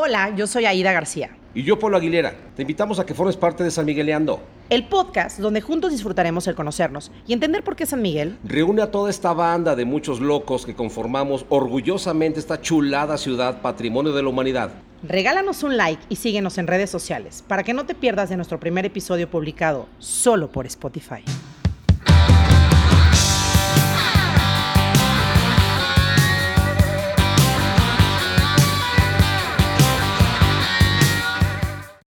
Hola, yo soy Aida García. Y yo, Pablo Aguilera. Te invitamos a que formes parte de San Miguel Migueleando. El podcast donde juntos disfrutaremos el conocernos y entender por qué San Miguel Reúne a toda esta banda de muchos locos que conformamos orgullosamente esta chulada ciudad, patrimonio de la humanidad. Regálanos un like y síguenos en redes sociales para que no te pierdas de nuestro primer episodio publicado solo por Spotify.